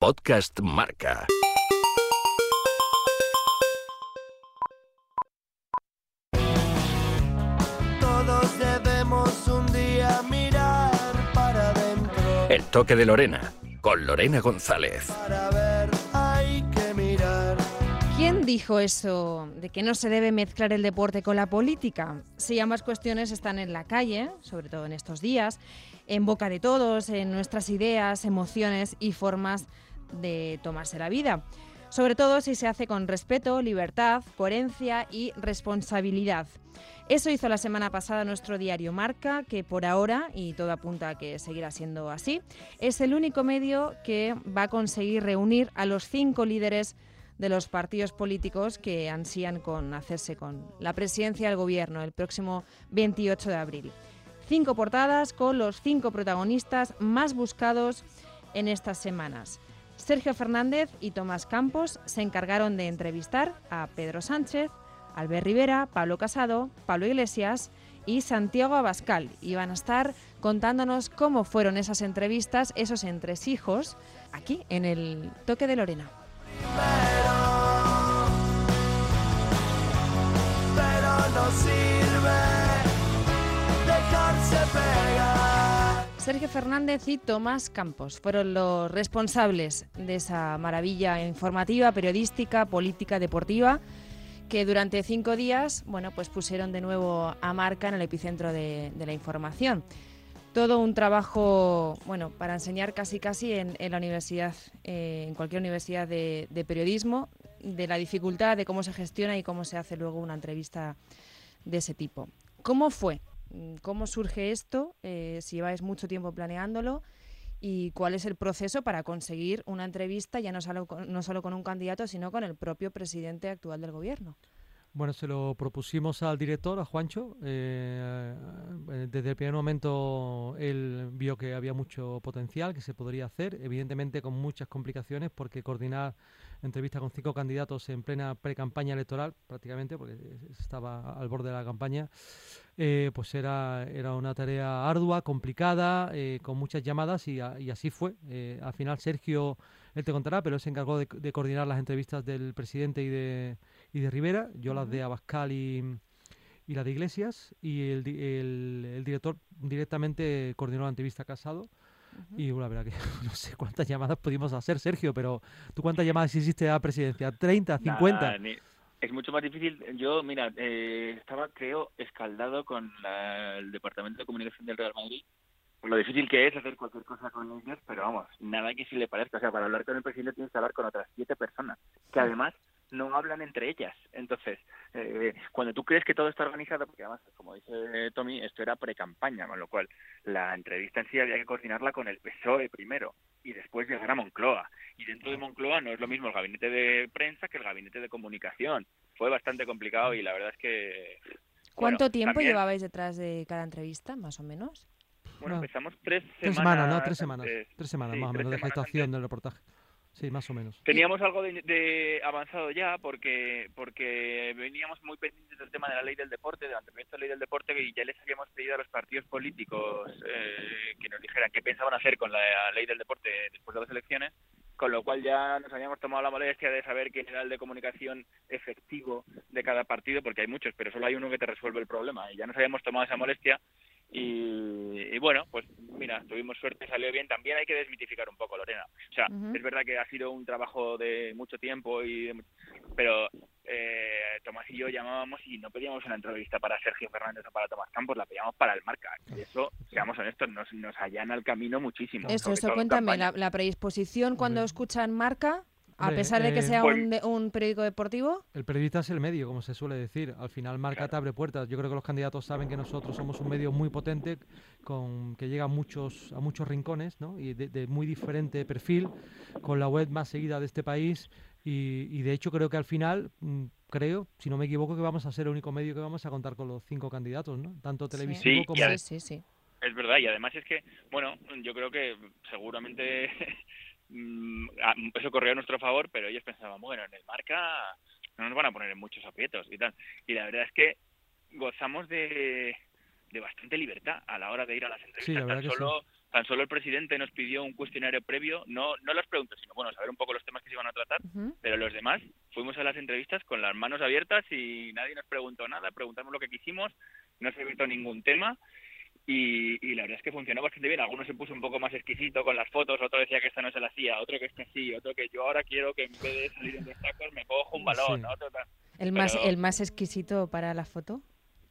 Podcast Marca. Todos debemos un día mirar para adentro. El toque de Lorena, con Lorena González. Para ver hay que mirar. ¿Quién dijo eso de que no se debe mezclar el deporte con la política? Si ambas cuestiones están en la calle, sobre todo en estos días, en boca de todos, en nuestras ideas, emociones y formas de tomarse la vida. Sobre todo si se hace con respeto, libertad, coherencia y responsabilidad. Eso hizo la semana pasada nuestro diario Marca, que por ahora, y todo apunta a que seguirá siendo así, es el único medio que va a conseguir reunir a los cinco líderes de los partidos políticos que ansían con hacerse con la presidencia del gobierno el próximo 28 de abril. Cinco portadas con los cinco protagonistas más buscados en estas semanas. Sergio Fernández y Tomás Campos se encargaron de entrevistar a Pedro Sánchez, Albert Rivera, Pablo Casado, Pablo Iglesias y Santiago Abascal. Y van a estar contándonos cómo fueron esas entrevistas, esos entresijos, aquí en el Toque de Lorena. Pero no sirve dejarse pegar. Sergio Fernández y Tomás Campos fueron los responsables de esa maravilla informativa, periodística, política, deportiva, que durante cinco días, bueno, pues pusieron de nuevo a marca en el epicentro de, la información. Todo un trabajo, bueno, para enseñar casi casi en, la universidad, eh, en cualquier universidad de periodismo, de la dificultad de cómo se gestiona y cómo se hace luego una entrevista de ese tipo. ¿Cómo fue? Mm, ¿Cómo surge esto? Eh, si lleváis mucho tiempo planeándolo y cuál es el proceso para conseguir una entrevista ya no solo, con, no solo con un candidato, sino con el propio presidente actual del gobierno. Bueno, se lo propusimos al director, a Juancho. Eh, desde el primer momento él vio que había mucho potencial, que se podría hacer, evidentemente con muchas complicaciones, porque coordinar entrevistas con cinco candidatos en plena pre-campaña electoral, prácticamente, porque estaba al borde de la campaña, eh, pues era, era una tarea ardua, complicada, eh, con muchas llamadas y, a, y así fue. Eh, al final Sergio, él te contará, pero él se encargó de, de coordinar las entrevistas del presidente y de, y de Rivera, yo las de Abascal y, y las de Iglesias, y el, el, el director directamente coordinó la entrevista a Casado. Y la verdad que no sé cuántas llamadas pudimos hacer, Sergio, pero ¿tú cuántas llamadas hiciste a la presidencia? ¿30, 50? Nada, ni- es mucho más difícil. Yo, mira, eh, estaba, creo, escaldado con la- el Departamento de Comunicación del Real Madrid. Lo difícil que es hacer cualquier cosa con ellos, pero vamos, nada que si le parezca. O sea, para hablar con el presidente tienes que hablar con otras siete personas, que además no hablan entre ellas. Entonces, eh, cuando tú crees que todo está organizado, porque además, como dice Tommy, esto era pre-campaña, con lo cual la entrevista en sí había que coordinarla con el PSOE primero y después llegar a Moncloa. Y dentro de Moncloa no es lo mismo el gabinete de prensa que el gabinete de comunicación. Fue bastante complicado y la verdad es que... bueno, ¿Cuánto tiempo también- llevabais detrás de cada entrevista, más o menos? Bueno, No, empezamos tres Tres semanas. semanas, ¿no? Tres semanas. antes. Tres semanas Sí, más o menos de semanas gestación antes. del reportaje. Sí, más o menos. Teníamos algo de, de avanzado ya porque porque veníamos muy pendientes del tema de la ley del deporte, de la anteproyecto de ley del deporte y ya les habíamos pedido a los partidos políticos eh, que nos dijeran qué pensaban hacer con la ley del deporte después de las elecciones, con lo cual ya nos habíamos tomado la molestia de saber quién era el de comunicación efectivo de cada partido, porque hay muchos, pero solo hay uno que te resuelve el problema y ya nos habíamos tomado esa molestia y, y bueno, pues mira, tuvimos suerte, salió bien. También hay que desmitificar un poco, Lorena. O sea, es verdad que ha sido un trabajo de mucho tiempo, y de pero eh, Tomás y yo llamábamos y no pedíamos una entrevista para Sergio Fernández o para Tomás Campos, la pedíamos para el Marca. Y eso, seamos honestos, nos, nos allana el camino muchísimo. Eso, eso, cuéntame, la, predisposición cuando escuchan marca, a pesar de que eh, sea Pues- un, de- un periódico deportivo. El periodista es el medio, como se suele decir. Al final marca te abre puertas. Yo creo que los candidatos saben que nosotros somos un medio muy potente, con que llega a muchos, a muchos rincones, ¿no? Y de, de muy diferente perfil, con la web más seguida de este país. Y, y de hecho creo que al final, mm, creo, si no me equivoco, que vamos a ser el único medio que vamos a contar con los cinco candidatos, ¿no? Tanto televisivo Sí, como... Sí, sí, sí. Es verdad, y además es que, bueno, yo creo que seguramente eso corrió a nuestro favor, pero ellos pensaban, bueno, en el marca no nos van a poner en muchos aprietos y tal. Y la verdad es que gozamos de, de bastante libertad a la hora de ir a las entrevistas. Sí, la verdad Tan sí. solo tan solo el presidente nos pidió un cuestionario previo, no, no las preguntas, sino bueno, saber un poco los temas que se iban a tratar, pero los demás fuimos a las entrevistas con las manos abiertas y nadie nos preguntó nada, preguntamos lo que quisimos, no se evitó ningún tema y, y la verdad es que funcionó bastante bien. Algunos se puso un poco más exquisito con las fotos, otro decía que esta no se la hacía, otro que este sí, otro que yo ahora quiero que en vez de salir en dos tacos me cojo un balón, Sí. ¿no? Otro tal. El más, Pero- el más exquisito para la foto.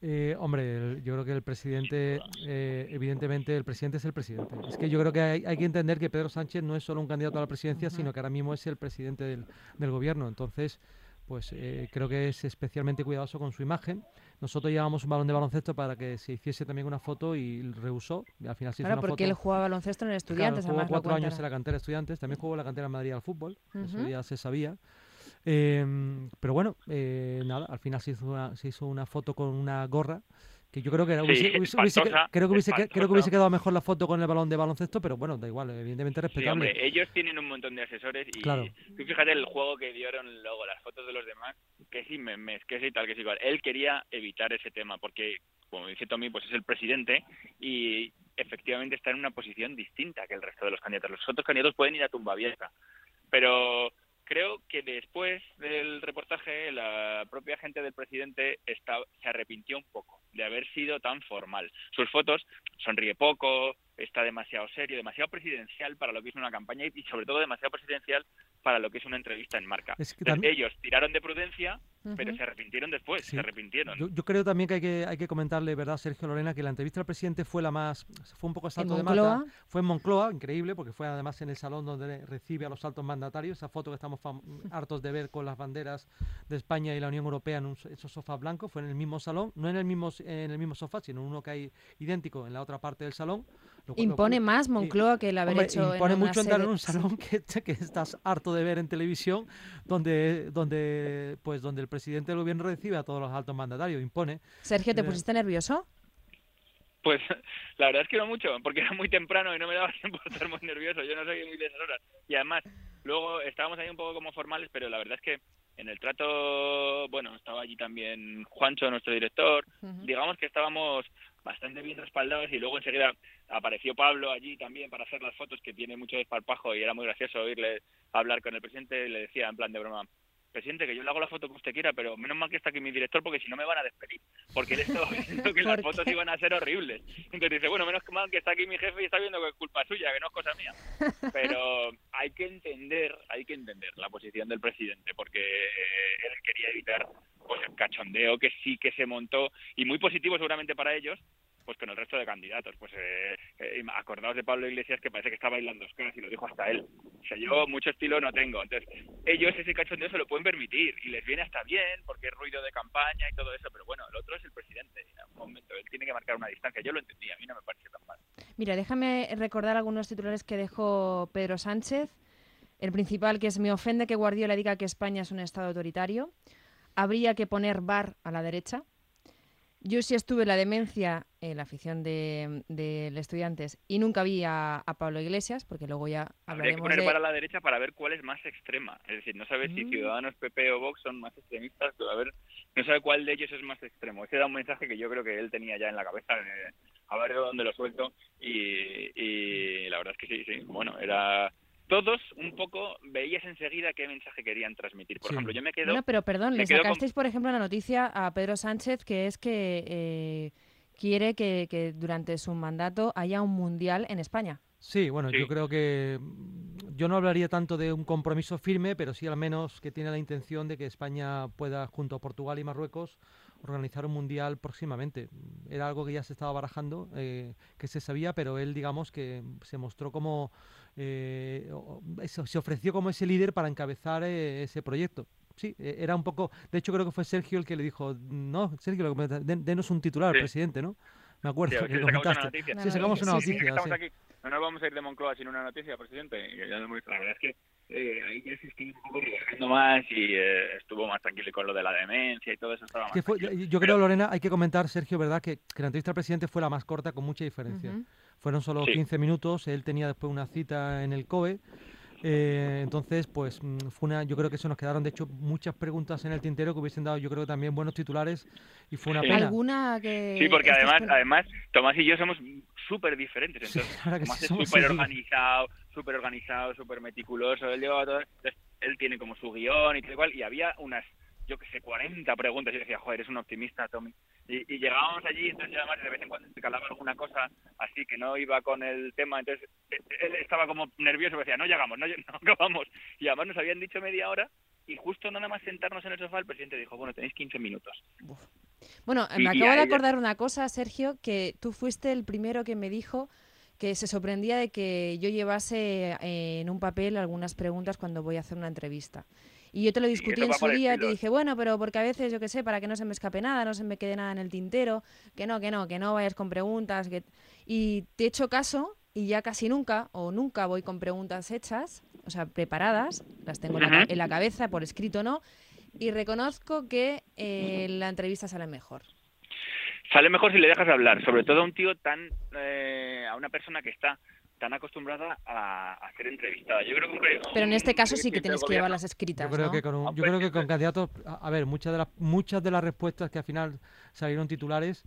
Eh, hombre, el- yo creo que el presidente, eh, evidentemente, el presidente es el presidente. Es que yo creo que hay, hay que entender que Pedro Sánchez no es solo un candidato a la presidencia, sino que ahora mismo es el presidente del, del gobierno. Entonces, pues eh, creo que es especialmente cuidadoso con su imagen. Nosotros llevábamos un balón de baloncesto para que se hiciese también una foto y rehusó. Y al final se hizo Claro, una porque foto. él jugaba baloncesto en el Claro, Estudiantes, jugó además lo cuatro años en la cantera de estudiantes, también jugó en la cantera de Madrid al fútbol, eso Ujú. ya se sabía. Em, pero bueno, eh, nada, al final se hizo, una, se hizo una foto con una gorra que yo creo que era- Sí, hubiese, hubiese- hubiese creo que hubiese, creo que hubiese quedado mejor la foto con el balón de baloncesto, pero bueno, da igual, evidentemente Sí, respetable. hombre, ellos tienen un montón de asesores y Claro. tú fíjate el juego que dieron luego, las fotos de los demás, que sí memes, que sí tal, que sí igual. Él quería evitar ese tema porque, como dice Tommy, pues es el presidente y efectivamente está en una posición distinta que el resto de los candidatos. Los otros candidatos pueden ir a tumba abierta, pero creo que después del reportaje la propia gente del presidente se arrepintió un poco de haber sido tan formal. Sus fotos sonríe poco, está demasiado serio, demasiado presidencial para lo que es una campaña y sobre todo demasiado presidencial para lo que es una entrevista en marca. Es que Entonces, tam- ellos tiraron de prudencia, pero se arrepintieron después, Sí. se arrepintieron. Yo, yo creo también que hay, que hay que comentarle, ¿verdad, Sergio Lorena? Que la entrevista al presidente fue la más. fue un poco a salto de mata. Fue en Moncloa, increíble, porque fue además en el salón donde recibe a los altos mandatarios. Esa foto que estamos hartos de ver con las banderas de España y la Unión Europea en un so- esos sofás blancos. Fue en el mismo salón, no en el mismo, en el mismo sofá, sino uno que hay idéntico en la otra parte del salón. Impone cual- más Moncloa que el haber Hombre, hecho impone en mucho entrar en un salón que, que estás harto de ver en televisión, donde, donde, pues, donde el presidente del gobierno recibe a todos los altos mandatarios, impone. Sergio, ¿te Eh, pusiste nervioso? Pues la verdad es que no mucho, porque era muy temprano y no me daba tiempo a estar muy nervioso. Yo no soy muy de esas horas. Y además, luego estábamos ahí un poco como formales, pero la verdad es que en el trato, bueno, estaba allí también Juancho, nuestro director. Digamos que estábamos bastante bien respaldados y luego enseguida apareció Pablo allí también para hacer las fotos, que tiene mucho desparpajo y era muy gracioso oírle hablar con el presidente y le decía en plan de broma. Presidente, que yo le hago la foto que usted quiera, pero menos mal que está aquí mi director porque si no me van a despedir. Porque él estaba viendo que las ¿Por fotos iban a ser horribles. Entonces dice, bueno, menos mal que está aquí mi jefe y está viendo que es culpa suya, que no es cosa mía. Pero hay que entender, hay que entender la posición del presidente, porque eh, él quería evitar pues el cachondeo que sí que se montó y muy positivo seguramente para ellos pues con el resto de candidatos pues eh, eh, acordaos de Pablo Iglesias que parece que está bailando Oscar y lo dijo hasta él o sea yo mucho estilo no tengo entonces ellos ese cachondeo se lo pueden permitir y les viene hasta bien porque es ruido de campaña y todo eso pero bueno el otro es el presidente en algún momento él tiene que marcar una distancia yo lo entendí a mí no me parece tan mal Mira, déjame recordar algunos titulares que dejó Pedro Sánchez. El principal, que es me ofende que Guardiola diga que España es un Estado autoritario. Habría que poner bar a la derecha. Yo sí estuve en la demencia, en la afición de, de estudiantes, y nunca vi a, a Pablo Iglesias, porque luego ya habría que hablaremos poner de... para la derecha para ver cuál es más extrema. Es decir no sabes si Mm. Ciudadanos PP o Vox son más extremistas pero a ver no sabe cuál de ellos es más extremo. Ese era un mensaje que yo creo que él tenía ya en la cabeza de, a ver de dónde lo suelto y, y la verdad es que sí sí. Bueno era todos un poco veías enseguida qué mensaje querían transmitir por Sí. ejemplo yo me quedo Bueno, pero perdón, le con- sacasteis, por ejemplo, la noticia a Pedro Sánchez, que es que eh, quiere que, que durante su mandato haya un mundial en España. Sí, bueno, Sí. yo creo que mm, yo no hablaría tanto de un compromiso firme, pero sí al menos que tiene la intención de que España pueda, junto a Portugal y Marruecos, organizar un mundial próximamente. Era algo que ya se estaba barajando, eh, que se sabía, pero él, digamos, que se mostró como, eh, o- se ofreció como ese líder para encabezar eh, ese proyecto. Sí, eh, era un poco. De hecho, creo que fue Sergio el que le dijo: No, Sergio, lo que me- den- denos un titular, Sí. presidente, ¿no? Me acuerdo Sí, que sacamos una noticia. Sí, sacamos una Sí, sí, Sí, noticia. estamos sí. aquí. No nos vamos a ir de Moncloa sin una noticia, presidente. La verdad es que eh, ahí ya se estuvo un poco relajando más y eh, estuvo más tranquilo con lo de la demencia y todo eso estaba más Que fue- yo creo, Lorena, hay que comentar, Sergio, ¿verdad? Que, que la entrevista al presidente fue la más corta con mucha diferencia. Ujú. Fueron solo Sí. 15 minutos, él tenía después una cita en el COE. Eh, entonces, pues mm, fue una, yo creo que eso nos quedaron, de hecho, muchas preguntas en el tintero que hubiesen dado, yo creo, también buenos titulares y fue una Sí. pena. ¿Alguna que.? Sí, porque además, además Tomás y yo somos súper diferentes. Entonces, que Tomás sí es súper organizado, súper organizado, súper meticuloso. Él llevaba todo. Entonces, él tiene como su guion y tal cual. Y había unas, yo que sé, 40 preguntas. Y yo decía, joder, es un optimista, Tommy. Y, y llegábamos allí, entonces además de vez en cuando se calaba alguna cosa así que no iba con el tema. Entonces, eh, él estaba como nervioso, decía, no llegamos, no, no acabamos. Y además nos habían dicho media hora. Y justo nada más sentarnos en el sofá, el presidente dijo, bueno, tenéis 15 minutos. Bueno, me y acabo de ella- acordar una cosa, Sergio, que tú fuiste el primero que me dijo que se sorprendía de que yo llevase eh, en un papel algunas preguntas cuando voy a hacer una entrevista. Y yo te lo discutí en su día te dije, bueno, pero porque a veces, yo qué sé, para que no se me escape nada, no se me quede nada en el tintero, que no, que no, que no vayas con preguntas. Que... Y te he hecho caso y ya casi nunca o nunca voy con preguntas hechas, o sea, preparadas, las tengo en la cabeza, por escrito no, y reconozco que eh, la entrevista sale mejor. sale mejor si le dejas hablar, sobre todo a un tío tan, eh, a una persona que está tan acostumbrada a, a ser entrevistada. Yo creo que un- Pero en este caso sí que tienes que llevar las escritas, Yo creo ¿no? que con un- yo creo que con candidatos, a a ver, muchas de las muchas de las respuestas que al final salieron titulares,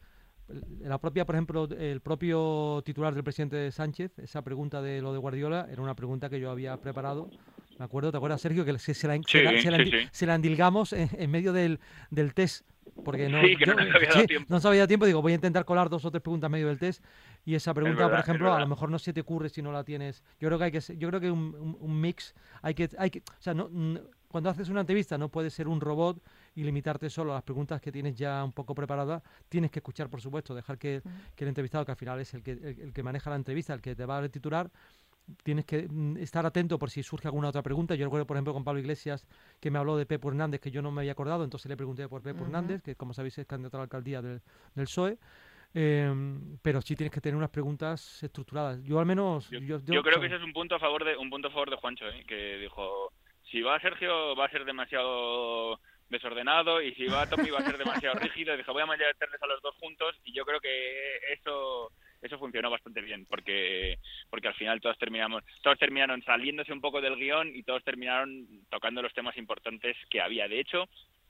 la propia, por ejemplo, el propio titular del presidente Sánchez, esa pregunta de lo de Guardiola era una pregunta que yo había preparado. Me acuerdo, ¿te acuerdas, Sergio? Que se, se la, se la- Sí, se la sí, endi- sí. se la endilgamos en, en medio del, del test. Porque no, Sí, que no nos había dado sí, tiempo. no nos había dado tiempo. Digo, voy a intentar colar dos o tres preguntas medio del test. Y esa pregunta, verdad, por ejemplo, a lo mejor no se te ocurre si no la tienes. Yo creo que hay que, ser- yo creo que un, un- un mix, hay que, hay que, o sea, no, n- cuando haces una entrevista no puedes ser un robot y limitarte solo a las preguntas que tienes ya un poco preparadas. Tienes que escuchar, por supuesto, dejar que, que el entrevistado, que al final es el que, el, el que maneja la entrevista, el que te va a titular, tienes que mm, estar atento por si surge alguna otra pregunta. Yo recuerdo, por ejemplo, con Pablo Iglesias, que me habló de Pepo Hernández, que yo no me había acordado, entonces le pregunté por Pepo. Hernández, que como sabéis es candidato a la alcaldía del, del PSOE. Em, pero sí tienes que tener unas preguntas estructuradas. Yo al menos... Yo, yo, yo yo- creo que ese es un punto a favor de un punto a favor de Juancho, ¿eh? que dijo si va Sergio va a ser demasiado desordenado y si va Tommy va a ser demasiado rígido. Y dijo voy a meterles a los dos juntos y yo creo que eso eso funcionó bastante bien porque porque al final todos terminamos todos terminaron saliéndose un poco del guion y todos terminaron tocando los temas importantes que había. De hecho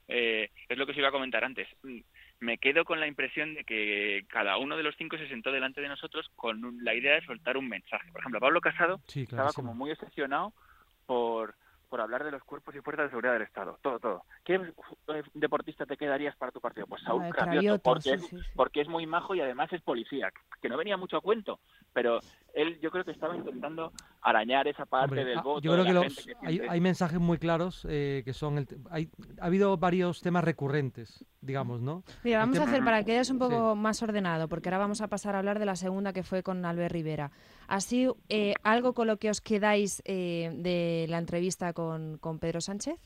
eh, es lo que os iba a comentar antes. Mm, Me quedo con la impresión de que cada uno de los cinco se sentó delante de nosotros con un- la idea de soltar un mensaje. Por ejemplo, Pablo Casado sí, estaba como muy obsesionado por, por hablar de los cuerpos y fuerzas de seguridad del Estado. Todo, todo. ¿Qué quedarías para tu partido? Pues Saúl Ah, Cravioto, Cravioto, porque, sí, es, sí, sí. porque es muy majo y además es policía, que no venía mucho a cuento, pero él yo creo que estaba intentando arañar esa parte Hombre, del ah, voto. yo creo que los, que hay, siente- hay mensajes muy claros eh, que son... El, hay, ha habido varios temas recurrentes, digamos, ¿no? Mira, El vamos a hacer para que quedes un Sí. poco más ordenado, porque ahora vamos a pasar a hablar de la segunda que fue con Albert Rivera. Así, eh, algo con lo que os quedáis eh, de la entrevista con, con Pedro Sánchez.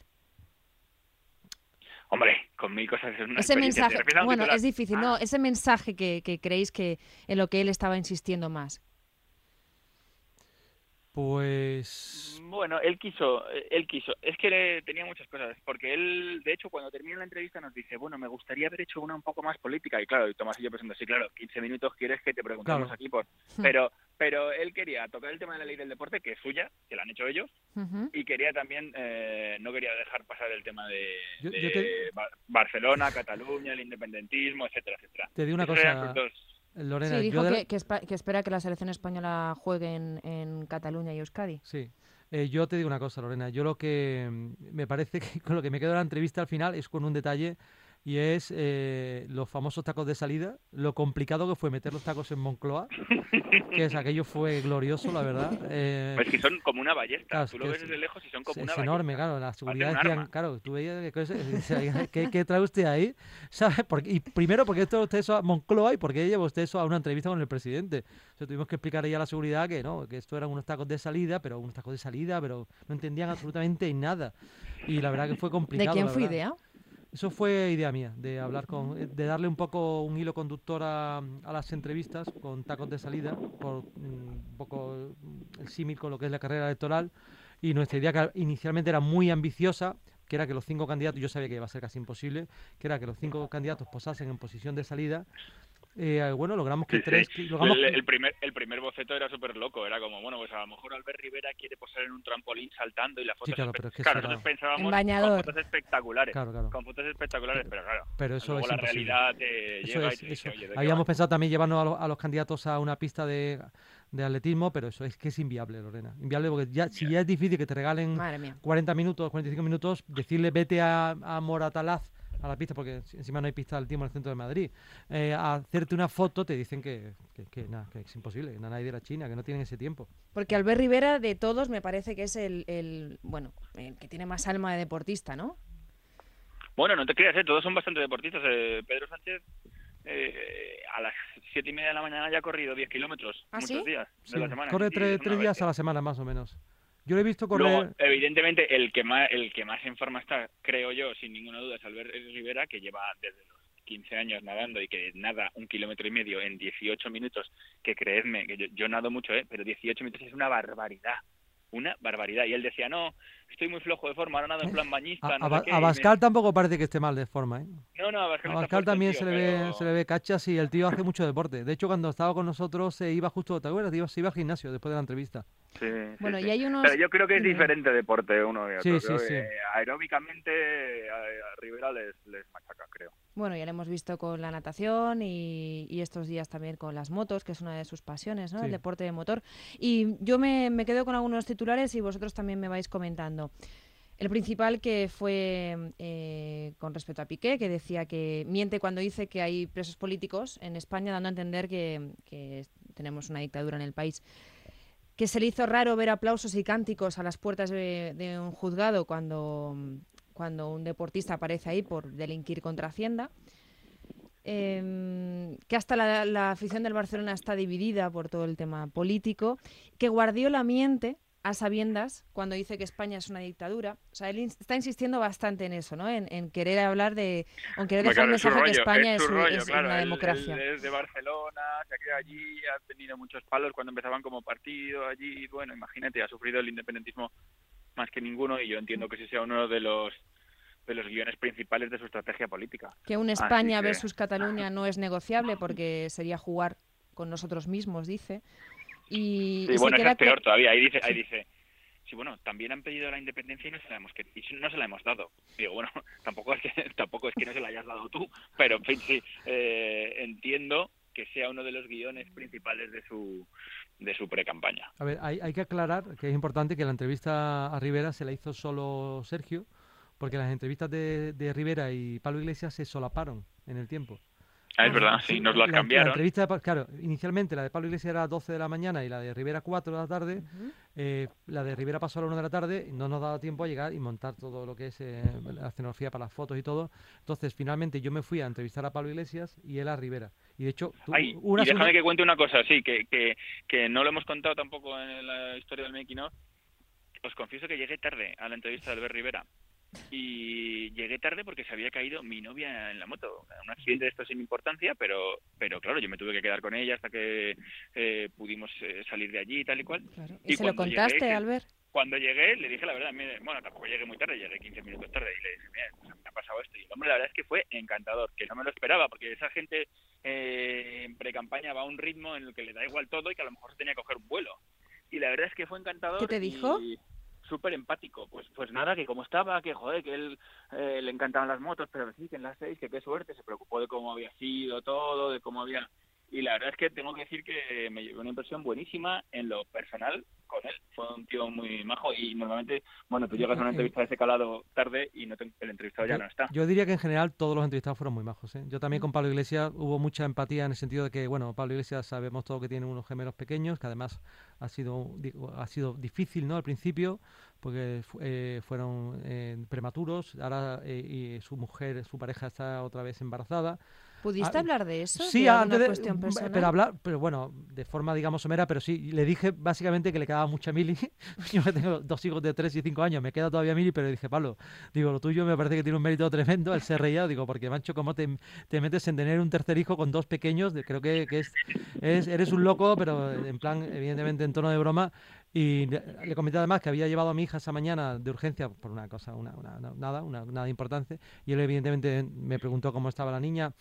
Hombre, con mil cosas es una Ese mensaje, ¿Te refieres a un bueno, titular? es difícil, Ah, no, ese mensaje que, que creéis que en lo que él estaba insistiendo más. Pues... Bueno, él quiso, él quiso. Es que tenía muchas cosas, porque él, de hecho, cuando termina la entrevista nos dice, bueno, me gustaría haber hecho una un poco más política. Y claro, y Tomás y yo pensando, sí, claro, 15 minutos quieres que te preguntemos Claro. aquí por... Pero, pero él quería tocar el tema de la ley del deporte, que es suya, que la han hecho ellos, y quería también, eh, no quería dejar pasar el tema de, Yo- de yo te- Ba- Barcelona, Cataluña, el independentismo, etcétera, etcétera. Te digo una cosa, Lorena. Sí, yo dijo de la- que, que que espera que la selección española juegue en, en Cataluña y Euskadi. Sí. Eh, yo te digo una cosa, Lorena. Yo lo que mm, me parece que con lo que me quedo de la entrevista al final es con un detalle y es eh, los famosos tacos de salida, lo complicado que fue meter los tacos en Moncloa, que es aquello fue glorioso, la verdad. Eh, Pues que son como una ballesta. Claro, Tú es lo ves es- desde lejos y son como es una enorme, ballesta. claro. La seguridad decían, claro, tú veías que ¿qué, qué trae usted ahí? ¿Sabes? Porque, y primero, porque esto usted eso a Moncloa y por qué lleva usted eso a una entrevista con el presidente. O sea, tuvimos que explicar ahí a la seguridad que no, que esto eran unos tacos de salida, pero unos tacos de salida, pero no entendían absolutamente nada. Y la verdad que fue ¿De complicado. quién la fue idea? Eso fue idea mía, de hablar con, eh, de darle un poco un hilo conductor a, las entrevistas con tacos de salida, por mm, un poco mm, el símil con lo que es la carrera electoral. Y nuestra idea que inicialmente era muy ambiciosa, que era que los cinco candidatos, yo sabía que iba a ser casi imposible, que era que los cinco candidatos posasen en posición de salida eh, bueno, logramos que Sí, tres... logramos- El, el primer, el primer boceto era súper loco, era como, bueno, pues a lo mejor Albert Rivera quiere posar en un trampolín saltando y la foto Sí, claro, pero es que claro, nosotros pensábamos En bañador. con fotos espectaculares, Claro, claro. con fotos espectaculares, pero claro, Pero eso luego es la imposible. realidad te Eso es, y te dice, eso. oye, ¿de qué Habíamos pensado también llevarnos a, los- a los candidatos a una pista de, de atletismo, pero eso es que es inviable, Lorena. Inviable porque ya, si ya es difícil que te regalen Madre mía. 40 minutos, 45 minutos, decirle vete a, a Moratalaz, a la pista, porque si- encima no hay pista de atletismo en el centro de Madrid, eh, a hacerte una foto, te dicen que, que, que nada, que es imposible, que no nadie de la China, que no tienen ese tiempo. Porque Albert Rivera, de todos, me parece que es el, el, bueno, el que tiene más alma de deportista, ¿no? Bueno, no te creas, ¿eh? todos son bastante deportistas. Eh, Pedro Sánchez eh, a las siete y media de la mañana ya ha corrido 10 kilómetros ¿Ah, muchos sí? días de Sí, la semana. corre tres, tres días a la semana más o menos. Yo lo he visto correr... Luego, evidentemente, el que más el que más en forma está, creo yo, sin ninguna duda, es Albert Rivera, que lleva desde los 15 años nadando y que nada un kilómetro y medio en 18 minutos, que creedme, que yo, yo nado mucho, ¿eh? pero 18 minutos es una barbaridad. Una barbaridad. Y él decía, no, estoy muy flojo de forma, ahora nado en plan bañista. a, no a sé Ba- qué", a y Bascal tampoco parece que esté mal de forma, ¿eh? No, no, a Bascal, A está Bascal fuerte el también tío, se le, ve, pero- se le ve cachas y el tío hace mucho deporte. De hecho, cuando estaba con nosotros se iba justo, ¿te acuerdas? Iba- Se iba al gimnasio después de la entrevista. Sí, Bueno, sí. y hay unos... Pero yo creo que es diferente deporte uno y otro. Sí, sí, Creo sí. que Aeróbicamente a, a Rivera les, les machaca, creo. Bueno, ya lo hemos visto con la natación y, y estos días también con las motos, que es una de sus pasiones, ¿no? Sí. El deporte de motor. Y yo me, me quedo con algunos titulares y vosotros también me vais comentando. El principal que fue eh, con respecto a Piqué, que decía que miente cuando dice que hay presos políticos en España, dando a entender que, que tenemos una dictadura en el país. Que se le hizo raro ver aplausos y cánticos a las puertas de, un juzgado cuando, cuando un deportista aparece ahí por delinquir contra Hacienda. Em, que hasta la, la afición del Barcelona está dividida por todo el tema político. Que Guardiola miente a sabiendas cuando dice que España es una dictadura. O sea, él está insistiendo bastante en eso, ¿no? En, en querer hablar de. en querer dejar claro, un mensaje que rollo, España es es, su un- rollo, es claro, una él- democracia. Él, es de Barcelona, se ha criado allí, ha tenido muchos palos cuando empezaban como partido allí. Bueno, imagínate, ha sufrido el independentismo más que ninguno y yo entiendo que ese sea uno de los de los guiones principales de su estrategia política. Que un España que- versus Cataluña no es negociable porque sería jugar con nosotros mismos, dice. Y, Sí, y se bueno, queda es peor todavía. Ahí dice, ahí Sí. dice, sí, bueno, también han pedido la independencia y no se la hemos que- y no se la hemos dado. Digo, bueno, tampoco es que tampoco es que no se la hayas dado tú, pero en fin, sí, eh, entiendo que sea uno de los guiones principales de su de su pre-campaña. A ver, hay, hay que aclarar que es importante que la entrevista a Rivera se la hizo solo Sergio, porque las entrevistas de, de Rivera y Pablo Iglesias se solaparon en el tiempo. Ah, es Ah, verdad, sí, nos las La- La cambiaron. entrevista, de Pa- claro, inicialmente la de Pablo Iglesias era a 12 de la mañana y la de Rivera 4 de la tarde. Eh, la de Rivera pasó a la 1 de la tarde y no nos daba tiempo a llegar y montar todo lo que es eh, la escenografía para las fotos y todo. Entonces, finalmente yo me fui a entrevistar a Pablo Iglesias y él a Rivera. Y de hecho, tu- Ay, una y déjame segunda- que cuente una cosa, sí, que, que, que no lo hemos contado tampoco en la historia del making of. Os confieso que llegué tarde a la entrevista de Albert Rivera. Y llegué tarde porque se había caído mi novia en la moto. Un accidente de esto sin importancia, pero, pero claro, yo me tuve que quedar con ella hasta que eh, pudimos eh, salir de allí y tal y cual. Claro. Y ¿Y se lo llegué, contaste, que- Albert? Cuando llegué, le dije la verdad, mire, bueno, tampoco llegué muy tarde, llegué 15 minutos tarde y le dije, mira, pues, me ha pasado esto. Y el hombre, la verdad es que fue encantador, que no me lo esperaba, porque esa gente eh, en pre-campaña va a un ritmo en el que le da igual todo y que a lo mejor se tenía que coger un vuelo. Y la verdad es que fue encantador. ¿Qué te dijo? y Súper empático, pues pues nada, que como estaba, que joder, que él eh, le encantaban las motos, pero sí, que en las seis, que qué suerte, se preocupó de cómo había sido todo, de cómo había... Y la verdad es que tengo que decir que me llevé una impresión buenísima en lo personal con él. Fue un tío muy majo y normalmente, bueno, tú llegas a una entrevista de ese calado tarde y no te- el entrevistado ya yo, no está. yo diría que en general todos los entrevistados fueron muy majos. ¿eh? Yo también con Pablo Iglesias hubo mucha empatía en el sentido de que, bueno, Pablo Iglesias sabemos todo que tiene unos gemelos pequeños, que además ha sido, ha sido difícil ¿no? al principio, porque eh, fueron eh, prematuros, ahora eh, y su mujer, su pareja está otra vez embarazada. ¿Pudiste Ah, hablar de eso? Sí, ¿De antes de, cuestión personal? pero hablar, pero bueno, de forma digamos somera, pero sí, le dije básicamente que le quedaba mucha mili. Yo tengo dos hijos de 3 y 5 años, me queda todavía mili, pero dije, Pablo, digo, lo tuyo me parece que tiene un mérito tremendo. Él se reía, digo, porque mancho, ¿cómo te, te metes en tener un tercer hijo con dos pequeños? Creo que, que es, es, eres un loco, pero en plan, evidentemente en tono de broma. Y le comenté además que había llevado a mi hija esa mañana de urgencia por una cosa, una, una- una- nada, una, nada importante. Y él evidentemente me preguntó cómo estaba la niña.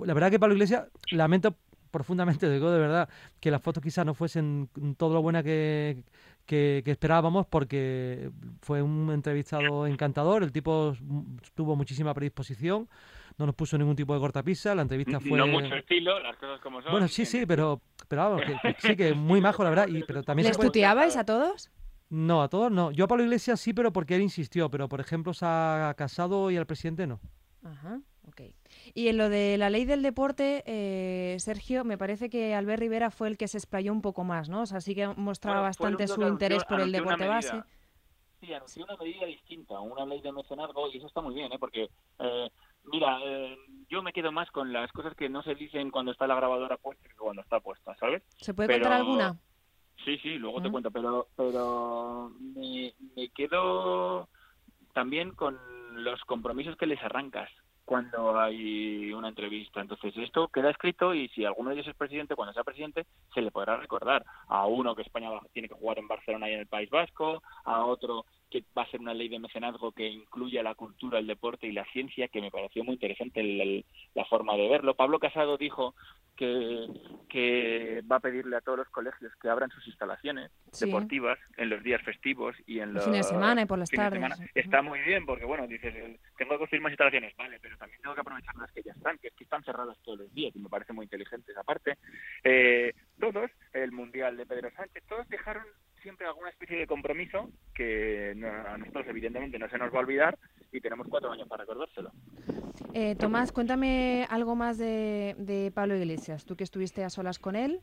La verdad que Pablo Iglesias, lamento profundamente, digo de verdad, que las fotos quizás no fuesen todo lo buena que, que, que esperábamos porque fue un entrevistado encantador, el tipo tuvo muchísima predisposición, no nos puso ningún tipo de cortapisa, la entrevista fue... No mucho estilo, las cosas como son. Bueno, sí, sí, pero, pero vamos, que, que sí, que muy majo, la verdad, y, pero también ¿Les tuteabais a todos? no, a todos no. Yo a Pablo Iglesias sí, pero porque él insistió. Pero, por ejemplo, se ha casado y al presidente no. Ajá, ok. Y en lo de la ley del deporte, eh, Sergio, me parece que Albert Rivera fue el que se explayó un poco más, ¿no? O sea, sí que mostraba Bueno, bastante su interés anunció- por el deporte base. Sí, anunció una medida distinta, una ley de mecenazgo, y eso está muy bien, ¿eh? Porque, eh, mira, eh, yo me quedo más con las cosas que no se dicen cuando está la grabadora puesta que cuando está puesta, ¿sabes? ¿Se puede Pero- contar alguna? Sí, sí, luego te Ah. cuento, pero, pero me, me quedo también con los compromisos que les arrancas cuando hay una entrevista. Entonces, esto queda escrito y si alguno de ellos es presidente, cuando sea presidente, se le podrá recordar a uno que España tiene que jugar en Barcelona y en el País Vasco, a otro que va a ser una ley de mecenazgo que incluya la cultura, el deporte y la ciencia, que me pareció muy interesante el- el- la forma de verlo. Pablo Casado dijo que, que va a pedirle a todos los colegios que abran sus instalaciones Sí. deportivas en los días festivos y en Los fines de semana y por las tardes. Está muy bien porque, bueno, dices, tengo que construir más instalaciones, vale, pero también tengo que aprovechar las que ya están, que es que están cerradas todos los días y me parece muy inteligente esa parte. Eh, todos, el Mundial de Pedro Sánchez, todos dejaron siempre alguna especie de compromiso que a nosotros evidentemente no se nos va a olvidar y tenemos cuatro años para recordárselo. Eh, Tomás, cuéntame algo más de, de Pablo Iglesias. Tú que estuviste a solas con él.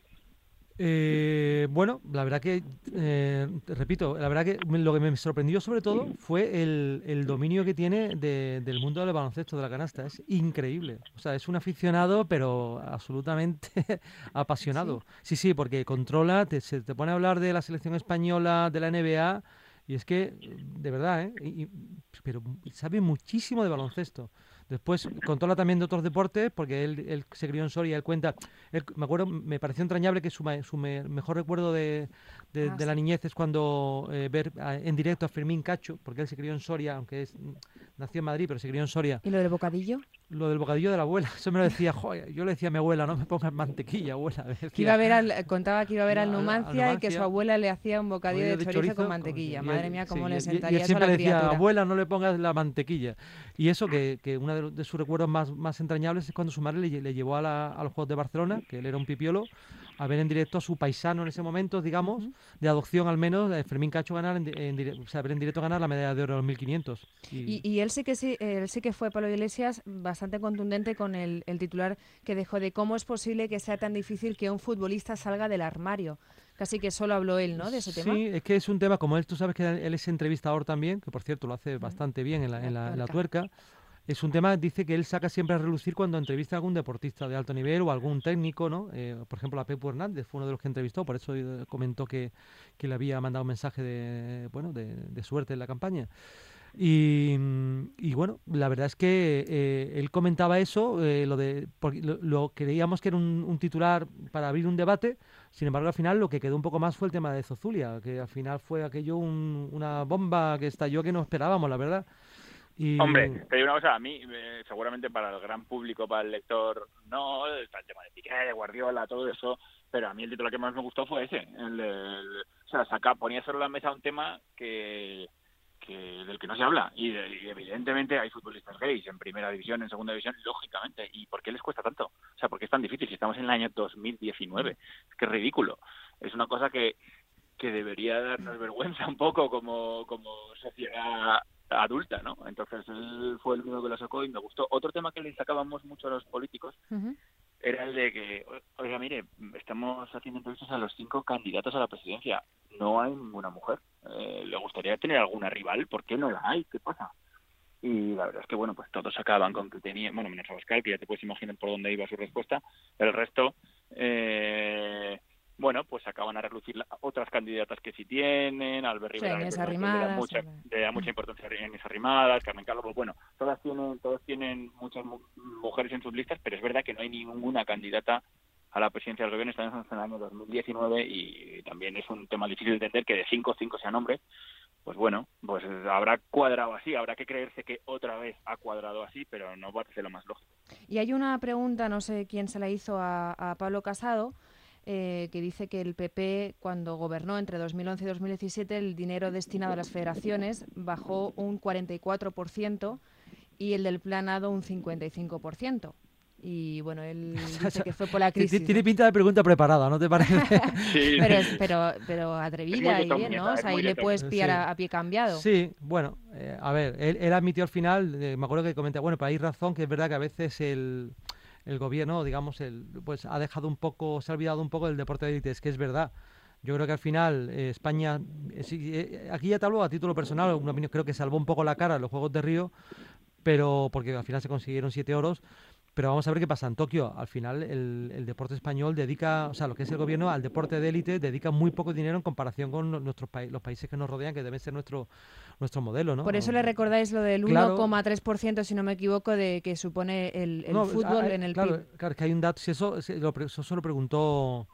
Eh, bueno, la verdad que, eh, te repito, la verdad que lo que me sorprendió sobre todo fue el, el dominio que tiene de- del mundo del baloncesto, de la canasta. Es increíble. O sea, es un aficionado, pero absolutamente apasionado. Sí, sí, porque controla, te, se te pone a hablar de la selección española, de la NBA, y es que, de verdad, ¿eh? Y- y- pero sabe muchísimo de baloncesto. Después controla también de otros deportes, porque él, él se crió en Soria, él cuenta, él- me acuerdo, me pareció entrañable que su, ma- su me- mejor recuerdo de, de- Ah, de la niñez es cuando eh, ver a- en directo a Fermín Cacho, porque él se crió en Soria, aunque es, nació en Madrid, pero se crió en Soria, ¿Y lo del bocadillo? lo del bocadillo de la abuela, eso me lo decía, "Joder", yo le decía a mi abuela, no me pongas mantequilla, abuela. me Que decía. iba a ver al- contaba que iba a ver al Numancia y que su abuela le hacía un bocadillo de, chorizo, con con- mantequilla. Madre mía, cómo le él- y sentaría eso a la le decía, criatura. abuela, no le pongas la mantequilla. Y eso, que, que uno de, de sus recuerdos más, más entrañables es cuando su madre le llevó a, la- a los Juegos de Barcelona, que él era un pipiolo, a ver en directo a su paisano en ese momento, digamos, de adopción al menos, eh, Fermín Cacho ganar, en, en o sea, ver en directo ganar la medalla de oro en 1500. Y, y él sí que sí, él sí que fue Pablo Iglesias bastante contundente con el, el titular que dejó de cómo es posible que sea tan difícil que un futbolista salga del armario. Casi que solo habló él, ¿no? De ese tema. Sí, es que es un tema, como él, tú sabes que él es entrevistador también, que por cierto lo hace bastante bien en la, en la- en la tuerca. Es un tema, dice que él saca siempre a relucir cuando entrevista a algún deportista de alto nivel o algún técnico, ¿no? Eh, por ejemplo, a Pepo Hernández fue uno de los que entrevistó, por eso eh, comentó que, que le había mandado un mensaje de, bueno, de, suerte en la campaña. Y, y bueno, la verdad es que eh, él comentaba eso, eh, lo de porque lo, lo creíamos que era un, un titular para abrir un debate, sin embargo al final lo que quedó un poco más fue el tema de Zozulia, que al final fue aquello un- una bomba que estalló que no esperábamos, la verdad. Hombre, te digo una cosa, a mí, eh, seguramente para el gran público, para el lector, no, está el tema de Piqué, de Guardiola, todo eso, pero a mí el título que más me gustó fue ese. El, o sea, saca, ponía sobre la mesa un tema que, que del que no se habla. Y, de- y evidentemente hay futbolistas gays en primera división, en segunda división, lógicamente. ¿Y por qué les cuesta tanto? O sea, ¿por qué es tan difícil si estamos en el año 2019? Es que es ridículo. Es una cosa que, que debería darnos vergüenza un poco como, como sociedad adulta, ¿no? Entonces él fue el único que lo sacó y me gustó. Otro tema que le sacábamos mucho a los políticos era el de que, oiga, mire, estamos haciendo entrevistas a los cinco candidatos a la presidencia. No hay ninguna mujer. Eh, ¿Le gustaría tener alguna rival? ¿Por qué no la hay? ¿Qué pasa? Y la verdad es que, bueno, pues todos acaban con que tenía, bueno, menos Abascal, que ya te puedes imaginar por dónde iba su respuesta. El resto, eh, bueno, pues acaban a relucir la- otras candidatas que sí tienen, Albert Sí, Rivera, Inés que le da Arrimadas, mucha, le da mucha importancia a Inés Arrimadas, Carmen Calvo, pues bueno, todas tienen, todos tienen muchas mu- mujeres en sus listas, pero es verdad que no hay ninguna candidata a la presidencia del gobierno, estamos en el año 2019 y también es un tema difícil de entender que de cinco, cinco sean hombres. Pues bueno, pues habrá cuadrado así, habrá que creerse que otra vez ha cuadrado así, pero no parece lo más lógico. Y hay una pregunta, no sé quién se la hizo a, a Pablo Casado, eh, que dice que el PP, cuando gobernó entre 2011 y 2017, el dinero destinado a las federaciones bajó un 44% y el del planado un 55%. Y bueno, él dice que fue por la crisis. Tiene pinta de pregunta preparada, ¿no te parece? Sí, Pero, es- pero, pero atrevida Es y bien, ¿no? O sea, ahí le puedes pillar Sí. a, a pie cambiado. Sí, bueno, eh, a ver, él, él admitió al final, eh, me acuerdo que comenta, bueno, pero hay razón que es verdad que a veces el, el gobierno, digamos, el, pues ha dejado un poco, se ha olvidado un poco del deporte de élite, es que es verdad. Yo creo que al final eh, España, eh, sí, eh, aquí ya te hablo a título personal, una opinión, creo que salvó un poco la cara los Juegos de Río, pero porque al final se consiguieron siete oros. Pero vamos a ver qué pasa en Tokio. Al final el, el deporte español dedica, o sea, lo que es el gobierno al deporte de élite dedica muy poco dinero en comparación con nuestros pai- los países que nos rodean, que deben ser nuestro nuestro modelo, ¿no? Por eso le recordáis lo del Claro. 1,3%, si no me equivoco, de que supone el, el No, fútbol ah, en el claro, PIB. Claro, que hay un dato, si eso, si lo, pre- eso se lo preguntó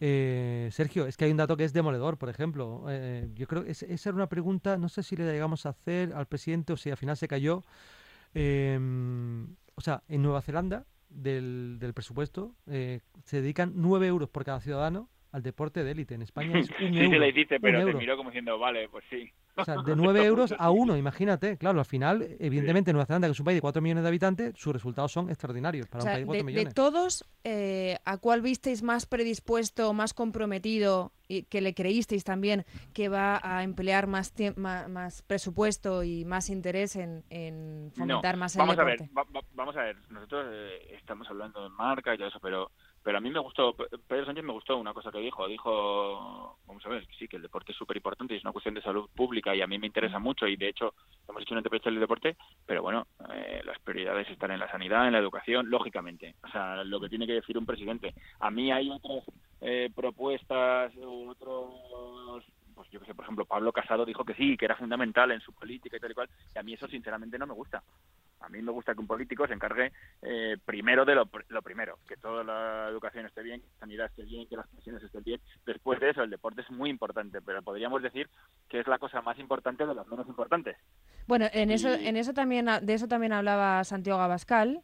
eh, Sergio, es que hay un dato que es demoledor, por ejemplo. Eh, yo creo que es- esa era una pregunta, no sé si le llegamos a hacer al presidente o si al final se cayó. Em, o sea, en Nueva Zelanda, del, del presupuesto, eh, se dedican 9 euros por cada ciudadano al deporte de élite. En España es un sí euro. se le hiciste, un pero te miró como diciendo, vale, pues sí. O sea, de 9 euros a 1, imagínate. Claro, al final, evidentemente, Nueva Zelanda, que es un país de 4 millones de habitantes, sus resultados son extraordinarios para O sea, un país de 4 de, de millones. todos, eh, ¿a cuál visteis más predispuesto, más comprometido y que le creísteis también que va a emplear más, ma- más, presupuesto y más interés en, en fomentar más el vamos a deporte? ver, va- va- vamos a ver. Nosotros eh, estamos hablando de marca y todo eso, pero pero a mí me gustó, Pe- Pedro Sánchez me gustó una cosa que dijo. Dijo, vamos a ver, sí, que el deporte es súper importante y es una cuestión de salud pública y a mí me interesa mucho y de hecho hemos hecho un entrevista del deporte, pero bueno, eh, las prioridades están en la sanidad, en la educación, lógicamente. O sea, lo que tiene que decir un presidente. A mí hay otras eh, propuestas, otros pues yo que sé, por ejemplo, Pablo Casado dijo que sí, que era fundamental en su política y tal y cual, y a mí eso sinceramente no me gusta. A mí me gusta que un político se encargue eh, primero de lo, pr- lo primero, que toda la educación esté bien, que la sanidad esté bien, que las pensiones estén bien. Después de eso, el deporte es muy importante, pero podríamos decir que es la cosa más importante de las menos importantes. Bueno, en eso, Y- en eso también, de eso también hablaba Santiago Abascal,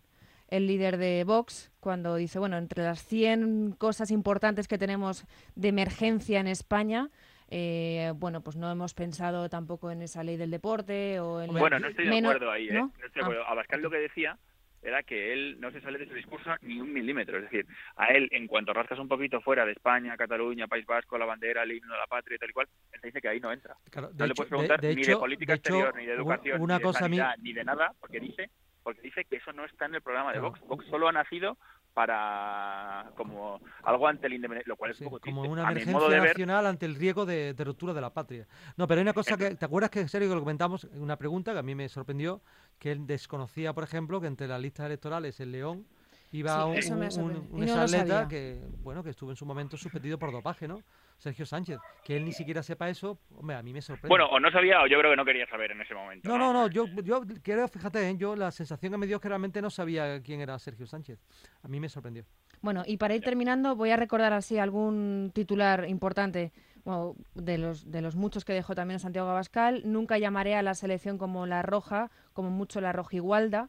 el líder de Vox, cuando dice, bueno, entre las 100 cosas importantes que tenemos de emergencia en España, eh, bueno, pues no hemos pensado tampoco en esa ley del deporte o en... Bueno, no estoy de menos- acuerdo ahí, ¿eh? ¿no? No estoy de Ah. acuerdo. Abascal lo que decía era que él no se sale de su discurso ni un milímetro. Es decir, a él, en cuanto rascas un poquito fuera de España, Cataluña, País Vasco, la bandera, el himno de la patria y tal y cual, él te dice que ahí no entra. Claro, no le puedes preguntar ni de política de hecho, exterior, ni de educación, una ni de cosa a mí- sanidad, ni de nada, porque dice, porque dice que eso no está en el programa de. Vox. Vox solo ha nacido para como algo ante el independencia, lo cual es Sí, un poco como triste. una a mi emergencia ver, nacional ante el riesgo de, de ruptura de la patria. No, pero hay una cosa que, ¿te acuerdas que, Sergio, que lo comentamos? Una pregunta que a mí me sorprendió, que él desconocía, por ejemplo, que entre las listas electorales el León iba Sí, un, un- un no sabía. que, bueno, que estuvo en su momento suspendido por dopaje, ¿no? Sergio Sánchez. Que él ni siquiera sepa eso, hombre, a mí me sorprende. bueno, o no sabía o yo creo que no quería saber en ese momento. no, no, no, yo, yo creo, fíjate, ¿eh? yo la sensación que me dio es que realmente no sabía quién era Sergio Sánchez. A mí me sorprendió. Bueno, y para ir terminando, voy a recordar así algún titular importante bueno, de, los, de los muchos que dejó también Santiago Abascal. Nunca llamaré a la selección como la roja, como mucho la rojigualda,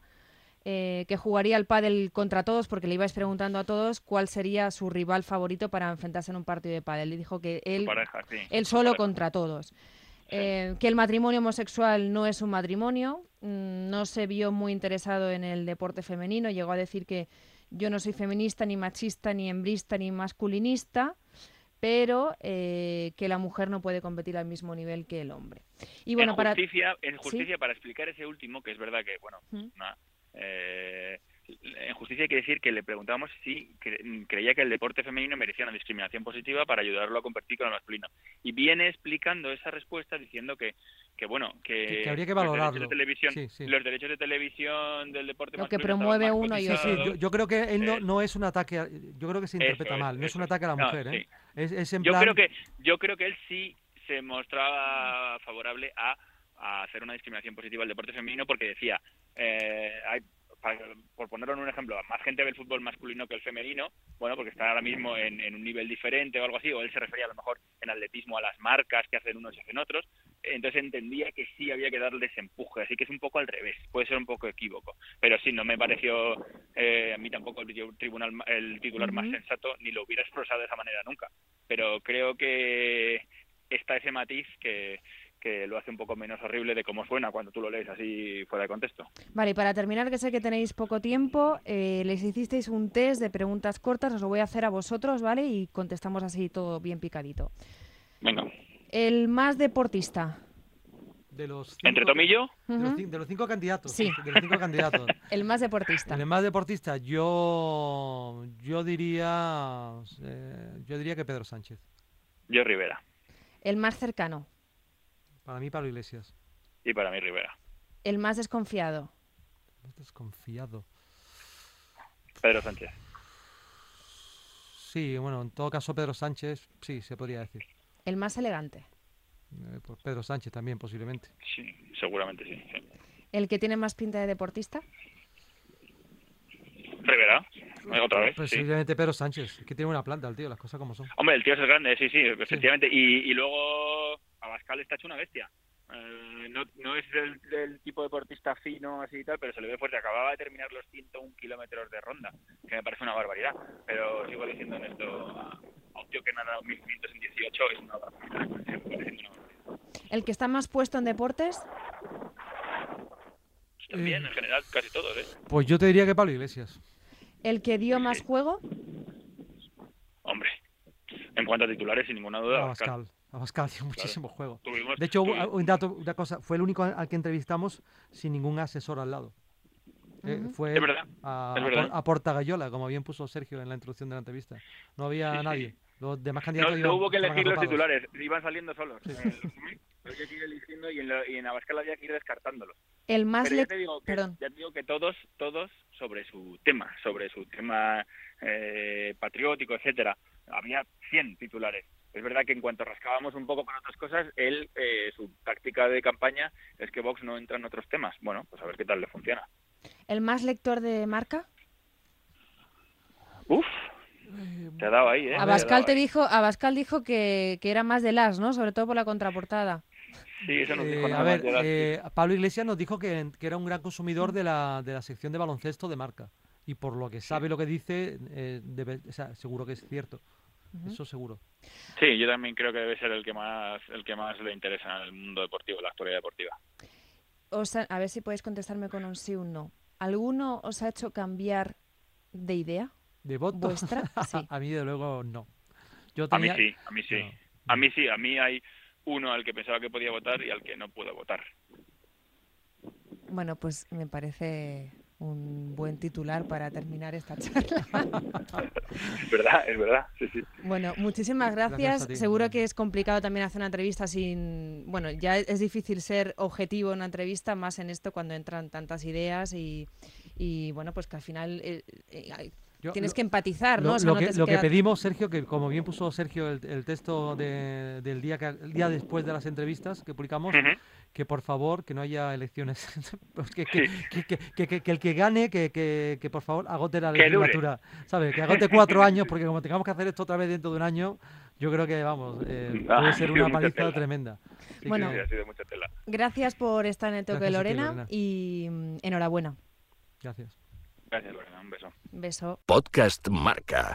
eh, que jugaría al pádel contra todos, porque le ibais preguntando a todos cuál sería su rival favorito para enfrentarse en un partido de pádel. Le dijo que él, pareja, sí. él solo contra todos. Eh, que el matrimonio homosexual no es un matrimonio, mm, no se vio muy interesado en el deporte femenino, llegó a decir que yo no soy feminista, ni machista, ni hembrista, ni masculinista, pero eh, que la mujer no puede competir al mismo nivel que el hombre. Y bueno, en para... justicia, en justicia para explicar ese último, que es verdad que, bueno, Mm. una, eh, en justicia hay que decir que le preguntábamos si cre- creía que el deporte femenino merecía una discriminación positiva para ayudarlo a competir con el masculino. Y viene explicando esa respuesta diciendo que, que bueno, que, Que- que habría que los derechos valorarlo. de televisión, Sí, sí. los derechos de televisión del deporte Lo que masculino promueve uno y otro. sí, yo, yo creo que él no, no es un ataque, a- yo creo que se interpreta mal, no es un ataque a la No, mujer, ¿eh? Es, es en yo plan, creo que yo creo que él sí se mostraba favorable a, a hacer una discriminación positiva al deporte femenino porque decía eh, hay para- por ponerlo en un ejemplo, más gente ve el fútbol masculino que el femenino, bueno, porque está ahora mismo en, en un nivel diferente o algo así, o él se refería a lo mejor en atletismo a las marcas que hacen unos y hacen otros, entonces entendía que sí había que darles empuje, así que es un poco al revés, puede ser un poco equívoco, pero sí, no me pareció eh, a mí tampoco el tribunal el titular más sensato, ni lo hubiera expresado de esa manera nunca, pero creo que está ese matiz que que lo hace un poco menos horrible de cómo suena cuando tú lo lees así fuera de contexto. Vale, y para terminar, que sé que tenéis poco tiempo, eh, les hicisteis un test de preguntas cortas, os lo voy a hacer a vosotros, ¿vale? Y contestamos así todo bien picadito. Venga, El más deportista. De los entre cinco- Tom y yo, De los, Ujú. cin- de los cinco candidatos. Sí. De los cinco candidatos. El más deportista. El más deportista, yo yo diría eh, yo diría que Pedro Sánchez. yo Rivera. El más cercano. Para mí Pablo Iglesias. Y para mí Rivera. El más desconfiado. Más desconfiado. Pedro Sánchez. Sí, bueno, en todo caso Pedro Sánchez, sí, se podría decir. El más elegante. Eh, pues Pedro Sánchez también, posiblemente. Sí, seguramente sí. sí. El que tiene más pinta de deportista. Rivera, eh, otra vez. Pues sí. Posiblemente Pedro Sánchez. Es que tiene una planta el tío, las cosas como son. Hombre, el tío es grande, sí, sí, efectivamente. Y, y luego Abascal está hecho una bestia. Eh, no, no es el, del tipo deportista fino así y tal, pero se le ve fuerte. Acababa de terminar los 101 kilómetros de ronda, que me parece una barbaridad. Pero sigo diciendo en esto a, a un tío que nada 1500 en 18 es una barbaridad. El que está más puesto en deportes. También, Eh. en general, casi todos, ¿eh? Pues yo te diría que Pablo Iglesias. El que dio más juego. Hombre, en cuanto a titulares, sin ninguna duda, Abascal. Abascal. Abascal tiene muchísimo juego. Tuvimos- De hecho, tuvi- un dato, una cosa, fue el único al que entrevistamos sin ningún asesor al lado. Eh, fue Es él verdad, a, es verdad. Por- a Portagayola, como bien puso Sergio en la introducción de la entrevista. No había Sí, sí. nadie. Los demás candidatos no iban- hubo que elegir los titulares, iban saliendo solos. Eh, Había que ir eligiendo y en, lo- y en Abascal había que ir descartándolos. El más Pero ya le- te digo que, Perdón. ya te digo que todos, todos sobre su tema, sobre su tema eh, patriótico, etcétera. Había 100 titulares. Es verdad que en cuanto rascábamos un poco con otras cosas, él, eh, su táctica de campaña es que Vox no entra en otros temas. Bueno, pues a ver qué tal le funciona. el más lector de marca. Uf, te ha dado ahí, ¿eh? Abascal te dijo, Abascal dijo que, que era más de las, ¿no? Sobre todo por la contraportada. Sí, eso nos Eh, dijo a ver, más eh, Pablo Iglesias nos dijo que, que era un gran consumidor de la, de la sección de baloncesto de marca. Y por lo que sabe lo que dice, eh, debe- o sea, seguro que es cierto. Ujú. Eso seguro. Sí, yo también creo que debe ser el que más el que más le interesa en el mundo deportivo, la actualidad deportiva. Os ha- a ver si podéis contestarme con un sí o un no. ¿Alguno os ha hecho cambiar de idea? ¿De voto? ¿Vuestra? Sí. a mí, de luego, no. Yo A mí tenía- sí, a mí sí. No, A mí sí, a mí hay uno al que pensaba que podía votar y al que no puedo votar. Bueno, pues me parece un buen titular para terminar esta charla. Es verdad, es verdad, sí, sí. Bueno, muchísimas Gracias. Seguro que es complicado también hacer una entrevista sin... Bueno, ya es difícil ser objetivo en una entrevista, más en esto cuando entran tantas ideas y, y bueno, pues que al final eh, eh, hay- Yo- tienes lo- que empatizar, ¿no? Lo, O sea, lo no que, pedimos, Sergio, que como bien puso Sergio el, el texto de- del día, que, el día después de las entrevistas que publicamos, que por favor que no haya elecciones, Pues que, Sí. que, que- que- que- que el que gane, que, que- que por favor agote la legislatura, ¿sabes? Que agote cuatro años, porque como tengamos que hacer esto otra vez dentro de un año, yo creo que, vamos, eh, Ah, puede ser una paliza tela. tremenda. Así Bueno. Sí, ha sido mucha tela. Gracias por estar en el toque de Lorena, Lorena. y mm, enhorabuena. gracias. Gracias, Lorena, un beso. Beso. Podcast Marca.